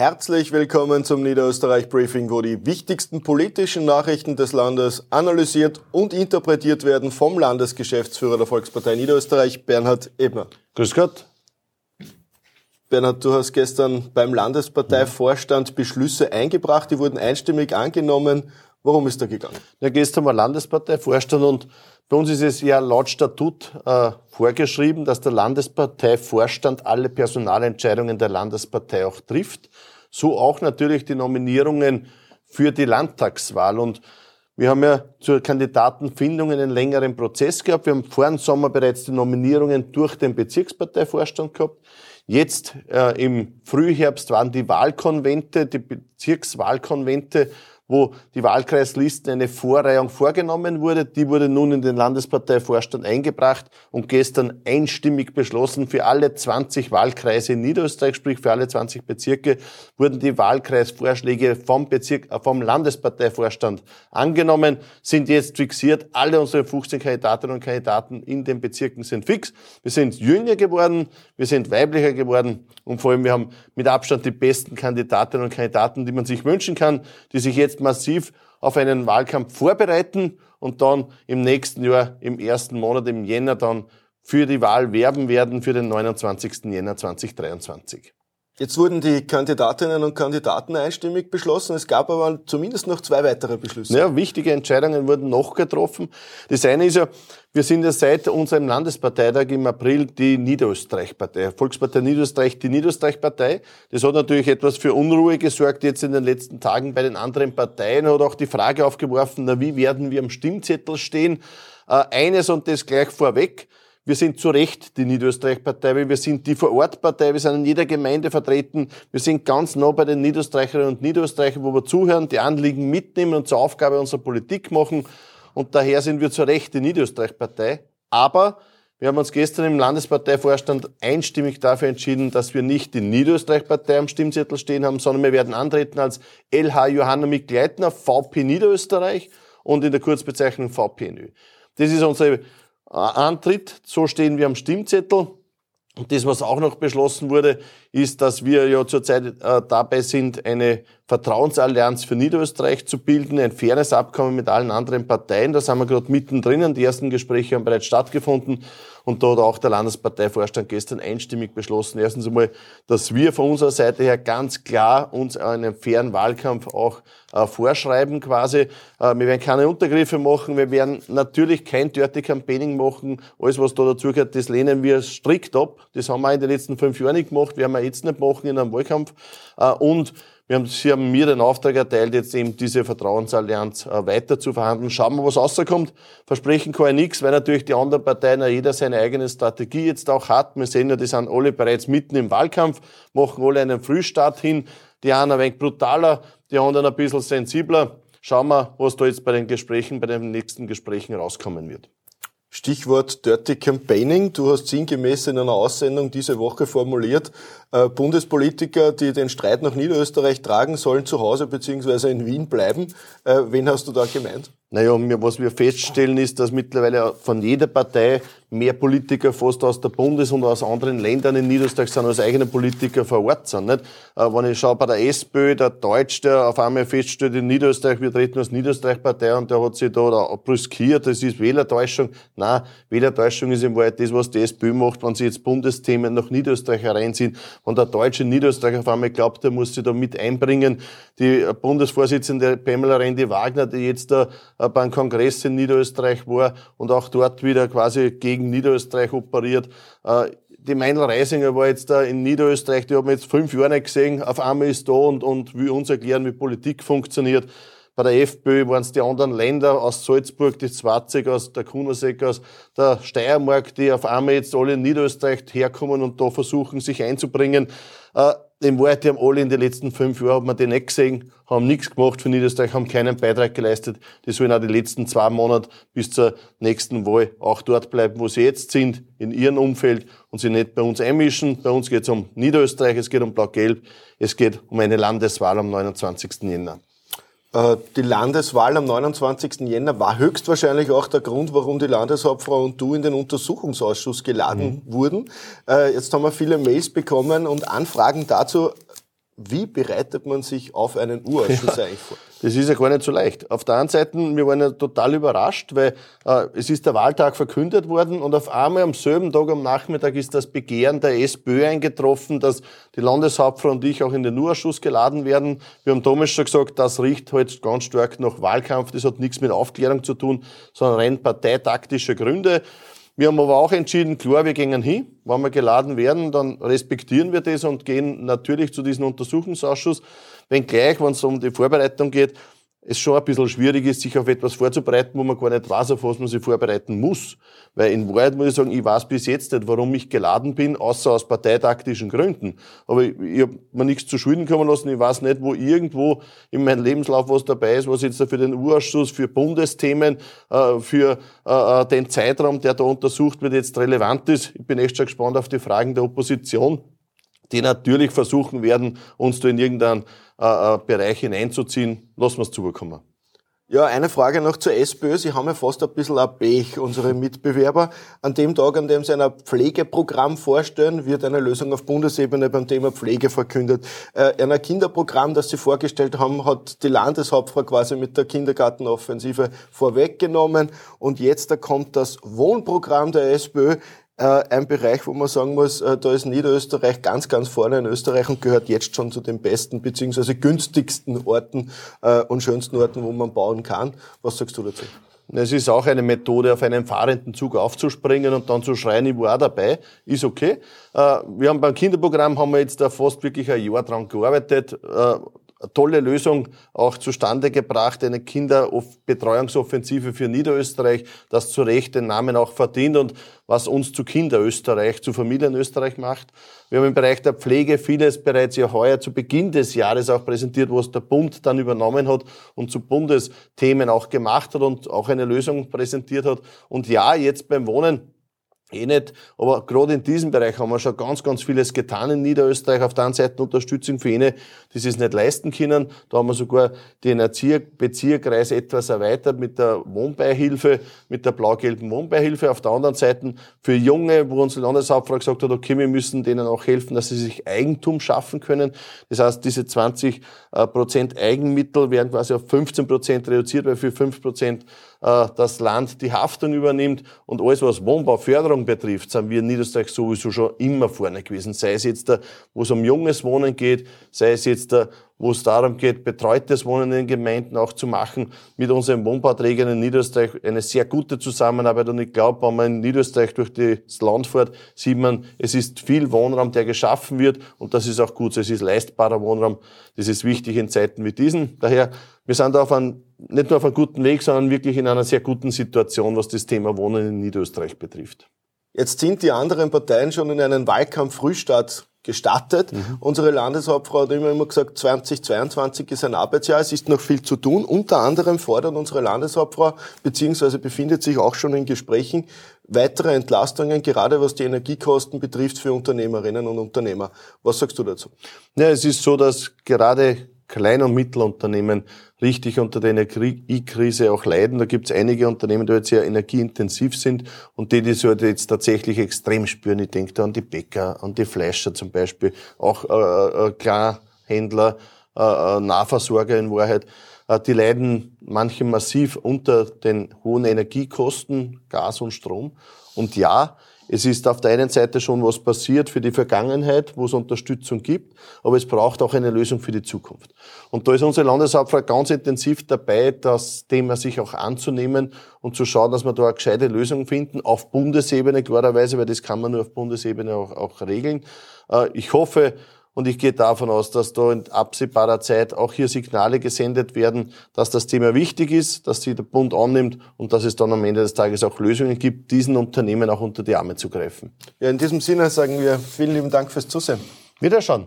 Herzlich willkommen zum Niederösterreich Briefing, wo die wichtigsten politischen Nachrichten des Landes analysiert und interpretiert werden vom Landesgeschäftsführer der Volkspartei Niederösterreich, Bernhard Ebner. Grüß Gott. Bernhard, du hast gestern beim Landesparteivorstand Beschlüsse eingebracht, die wurden einstimmig angenommen. Worum ist da gegangen? Ja, gestern war Landesparteivorstand und bei uns ist es ja laut Statut äh, vorgeschrieben, dass der Landesparteivorstand alle Personalentscheidungen der Landespartei auch trifft. So auch natürlich die Nominierungen für die Landtagswahl. Und wir haben ja zur Kandidatenfindung einen längeren Prozess gehabt. Wir haben vor dem Sommer bereits die Nominierungen durch den Bezirksparteivorstand gehabt. Jetzt äh, im Frühherbst waren die Wahlkonvente, die Bezirkswahlkonvente, wo die Wahlkreislisten eine Vorreihung vorgenommen wurde. Die wurde nun in den Landesparteivorstand eingebracht und gestern einstimmig beschlossen. Für alle 20 Wahlkreise in Niederösterreich, sprich für alle 20 Bezirke, wurden die Wahlkreisvorschläge vom, Bezirk, äh, vom Landesparteivorstand angenommen, sind jetzt fixiert. Alle unsere 15 Kandidatinnen und Kandidaten in den Bezirken sind fix. Wir sind jünger geworden, wir sind weiblicher geworden und vor allem wir haben mit Abstand die besten Kandidatinnen und Kandidaten, die man sich wünschen kann, die sich jetzt massiv auf einen Wahlkampf vorbereiten und dann im nächsten Jahr, im ersten Monat, im Jänner dann für die Wahl werben werden für den 29. Jänner 2023. Jetzt wurden die Kandidatinnen und Kandidaten einstimmig beschlossen. Es gab aber zumindest noch zwei weitere Beschlüsse. Ja, wichtige Entscheidungen wurden noch getroffen. Das eine ist ja, wir sind ja seit unserem Landesparteitag im April die Niederösterreich-Partei, Volkspartei Niederösterreich, die Niederösterreich-Partei. Das hat natürlich etwas für Unruhe gesorgt jetzt in den letzten Tagen bei den anderen Parteien, hat auch die Frage aufgeworfen, na, wie werden wir am Stimmzettel stehen? Äh, eines und das gleich vorweg. Wir sind zu Recht die Niederösterreich-Partei, weil wir sind die Vorortpartei, wir sind in jeder Gemeinde vertreten, wir sind ganz nah bei den Niederösterreicherinnen und Niederösterreichern, wo wir zuhören, die Anliegen mitnehmen und zur Aufgabe unserer Politik machen. Und daher sind wir zu Recht die Niederösterreich-Partei. Aber wir haben uns gestern im Landesparteivorstand einstimmig dafür entschieden, dass wir nicht die Niederösterreich-Partei am Stimmzettel stehen haben, sondern wir werden antreten als LH Johanna Mikleitner, VP Niederösterreich und in der Kurzbezeichnung VPNÖ. Das ist unsere antritt. So stehen wir am Stimmzettel. Und das, was auch noch beschlossen wurde, ist, dass wir ja zurzeit äh, dabei sind, eine Vertrauensallianz für Niederösterreich zu bilden, ein faires Abkommen mit allen anderen Parteien. Da sind wir gerade mittendrin. Die ersten Gespräche haben bereits stattgefunden. Und da hat auch der Landesparteivorstand gestern einstimmig beschlossen, erstens einmal, dass wir von unserer Seite her ganz klar uns einen fairen Wahlkampf auch äh, vorschreiben quasi. Äh, wir werden keine Untergriffe machen, wir werden natürlich kein Dirty Campaigning machen. Alles, was da dazugehört, das lehnen wir strikt ab. Das haben wir in den letzten fünf Jahren nicht gemacht, werden wir jetzt nicht machen in einem Wahlkampf. Äh, und wir haben, Sie haben mir den Auftrag erteilt, jetzt eben diese Vertrauensallianz äh, weiter zu verhandeln. Schauen wir, was rauskommt. Versprechen kann ich nichts, weil natürlich die anderen Parteien, jeder seine eigene Strategie jetzt auch hat. Wir sehen ja, die sind alle bereits mitten im Wahlkampf, machen alle einen Frühstart hin. Die einen ein wenig brutaler, die anderen ein bisschen sensibler. Schauen wir, was da jetzt bei den Gesprächen, bei den nächsten Gesprächen rauskommen wird. Stichwort Dirty Campaigning. Du hast sinngemäß in einer Aussendung diese Woche formuliert, äh, Bundespolitiker, die den Streit nach Niederösterreich tragen, sollen zu Hause bzw. in Wien bleiben. Äh, wen hast du da gemeint? Naja, was wir feststellen ist, dass mittlerweile von jeder Partei mehr Politiker fast aus der Bundes- und aus anderen Ländern in Niederösterreich sind als eigene Politiker vor Ort sind. Nicht? Äh, wenn ich schaue bei der SPÖ, der Deutsch, der auf einmal feststellt, in Niederösterreich, wir treten als Niederösterreich-Partei und der hat sich da, da brüskiert, das ist Wählertäuschung. Nein, Wählertäuschung ist im Wahrheit das, was die SPÖ macht, wenn sie jetzt Bundesthemen nach Niederösterreich hereinziehen. Wenn der Deutsche in Niederösterreich auf einmal glaubt, er muss sich da mit einbringen. Die Bundesvorsitzende Pamela Rendi-Wagner, die jetzt da äh, beim Kongress in Niederösterreich war und auch dort wieder quasi gegen gegen Niederösterreich operiert. Äh, die Meinl Reisinger war jetzt da in Niederösterreich, die haben wir jetzt fünf Jahre nicht gesehen. Auf einmal ist da und, und will uns erklären, wie Politik funktioniert. Bei der FPÖ waren es die anderen Länder aus Salzburg, die Zwarzig, aus der Kunersek, aus der Steiermark, die auf einmal jetzt alle in Niederösterreich herkommen und da versuchen, sich einzubringen. In Wahrheit, die haben alle in den letzten fünf Jahren, hat man die nicht gesehen, haben nichts gemacht für Niederösterreich, haben keinen Beitrag geleistet. Die sollen auch die letzten zwei Monate bis zur nächsten Wahl auch dort bleiben, wo sie jetzt sind, in ihrem Umfeld und sich nicht bei uns einmischen. Bei uns geht es um Niederösterreich, es geht um Blau-Gelb, es geht um eine Landeswahl am 29. Jänner. Äh, die Landeswahl am 29. Jänner war höchstwahrscheinlich auch der Grund, warum die Landeshauptfrau und du in den Untersuchungsausschuss geladen mhm. wurden. Äh, jetzt haben wir viele Mails bekommen und Anfragen dazu. Wie bereitet man sich auf einen Urausschuss ja, eigentlich vor? Das ist ja gar nicht so leicht. Auf der einen Seite, wir waren ja total überrascht, weil äh, es ist der Wahltag verkündet worden und auf einmal am selben Tag am Nachmittag ist das Begehren der SPÖ eingetroffen, dass die Landeshauptfrau und ich auch in den Urausschuss geladen werden. Wir haben damals schon gesagt, das riecht halt ganz stark nach Wahlkampf, das hat nichts mit Aufklärung zu tun, sondern rein parteitaktische Gründe. Wir haben aber auch entschieden, klar, wir gehen hin. Wenn wir geladen werden, dann respektieren wir das und gehen natürlich zu diesem Untersuchungsausschuss. Wenngleich, wenn es um die Vorbereitung geht, es schon ein bisschen schwierig ist, sich auf etwas vorzubereiten, wo man gar nicht weiß, auf was man sich vorbereiten muss. Weil in Wahrheit muss ich sagen, ich weiß bis jetzt nicht, warum ich geladen bin, außer aus parteitaktischen Gründen. Aber ich, ich habe mir nichts zu Schulden kommen lassen. Ich weiß nicht, wo irgendwo in meinem Lebenslauf was dabei ist, was jetzt für den Urausschuss, für Bundesthemen, äh, für äh, äh, den Zeitraum, der da untersucht wird, jetzt relevant ist. Ich bin echt schon gespannt auf die Fragen der Opposition die natürlich versuchen werden, uns da in irgendeinen äh, äh, Bereich hineinzuziehen. Lassen wir es zukommen. Ja, eine Frage noch zur SPÖ. Sie haben ja fast ein bisschen ein Pech, unsere Mitbewerber. An dem Tag, an dem Sie ein Pflegeprogramm vorstellen, wird eine Lösung auf Bundesebene beim Thema Pflege verkündet. Äh, ein Kinderprogramm, das Sie vorgestellt haben, hat die Landeshauptfrau quasi mit der Kindergartenoffensive vorweggenommen. Und jetzt da kommt das Wohnprogramm der SPÖ ein Bereich, wo man sagen muss, äh, da ist Niederösterreich ganz, ganz vorne in Österreich und gehört jetzt schon zu den besten beziehungsweise günstigsten Orten äh, und schönsten Orten, wo man bauen kann. Was sagst du dazu? Es ist auch eine Methode, auf einen fahrenden Zug aufzuspringen und dann zu schreien, ich war dabei, ist okay. Wir haben beim Kinderprogramm haben wir jetzt da fast wirklich ein Jahr dran gearbeitet tolle Lösung auch zustande gebracht, eine Kinderbetreuungsoffensive für Niederösterreich, das zu Recht den Namen auch verdient und was uns zu Kinderösterreich, zu Familienösterreich macht. Wir haben im Bereich der Pflege vieles bereits ja heuer zu Beginn des Jahres auch präsentiert, wo es der Bund dann übernommen hat und zu Bundesthemen auch gemacht hat und auch eine Lösung präsentiert hat. Und ja, jetzt beim Wohnen eh nicht. Aber gerade in diesem Bereich haben wir schon ganz, ganz vieles getan in Niederösterreich. Auf der einen Seite Unterstützung für jene, die es nicht leisten können. Da haben wir sogar den Erzieher-Bezirkreis etwas erweitert mit der Wohnbeihilfe, mit der blau-gelben Wohnbeihilfe. Auf der anderen Seite für Junge, wo unsere Landeshauptfrau gesagt hat, okay, wir müssen denen auch helfen, dass sie sich Eigentum schaffen können. Das heißt, diese 20 äh, Prozent Eigenmittel werden quasi auf 15 Prozent reduziert, weil für 5 Prozent das Land die Haftung übernimmt. Und alles, was Wohnbauförderung betrifft, sind wir in Niederösterreich sowieso schon immer vorne gewesen. Sei es jetzt, wo es um junges Wohnen geht, sei es jetzt, wo es darum geht, betreutes Wohnen in den Gemeinden auch zu machen, mit unseren Wohnbauträgern in Niederösterreich eine sehr gute Zusammenarbeit. Und ich glaube, wenn man in Niederösterreich durch das Land fährt, sieht man, es ist viel Wohnraum, der geschaffen wird. Und das ist auch gut. Es ist leistbarer Wohnraum. Das ist wichtig in Zeiten wie diesen. Daher, wir sind auf einem, nicht nur auf einem guten Weg, sondern wirklich in einer sehr guten Situation, was das Thema Wohnen in Niederösterreich betrifft. Jetzt sind die anderen Parteien schon in einen Wahlkampf-Frühstart gestartet. Mhm. Unsere Landeshauptfrau hat immer, immer gesagt, 2022 ist ein Arbeitsjahr, es ist noch viel zu tun. Unter anderem fordert unsere Landeshauptfrau, beziehungsweise befindet sich auch schon in Gesprächen, weitere Entlastungen, gerade was die Energiekosten betrifft für Unternehmerinnen und Unternehmer. Was sagst du dazu? Ja, es ist so, dass gerade Klein- und Mittelunternehmen richtig unter der Energiekrise auch leiden. Da gibt es einige Unternehmen, die jetzt sehr energieintensiv sind und die, so jetzt tatsächlich extrem spüren. Ich denke da an die Bäcker, an die Fleischer zum Beispiel, auch äh, äh, Klarhändler, äh, äh, Nahversorger in Wahrheit. Äh, die leiden manche massiv unter den hohen Energiekosten, Gas und Strom. Und ja, es ist auf der einen Seite schon was passiert für die Vergangenheit, wo es Unterstützung gibt, aber es braucht auch eine Lösung für die Zukunft. Und da ist unsere Landeshauptfrau ganz intensiv dabei, das Thema sich auch anzunehmen und zu schauen, dass wir da eine gescheite Lösung finden, auf Bundesebene klarerweise, weil das kann man nur auf Bundesebene auch, auch regeln. Äh, ich hoffe, und ich gehe davon aus, dass da in absehbarer Zeit auch hier Signale gesendet werden, dass das Thema wichtig ist, dass sich der Bund annimmt und dass es dann am Ende des Tages auch Lösungen gibt, diesen Unternehmen auch unter die Arme zu greifen. Ja, in diesem Sinne sagen wir vielen lieben Dank fürs Zusehen. Wiederschauen.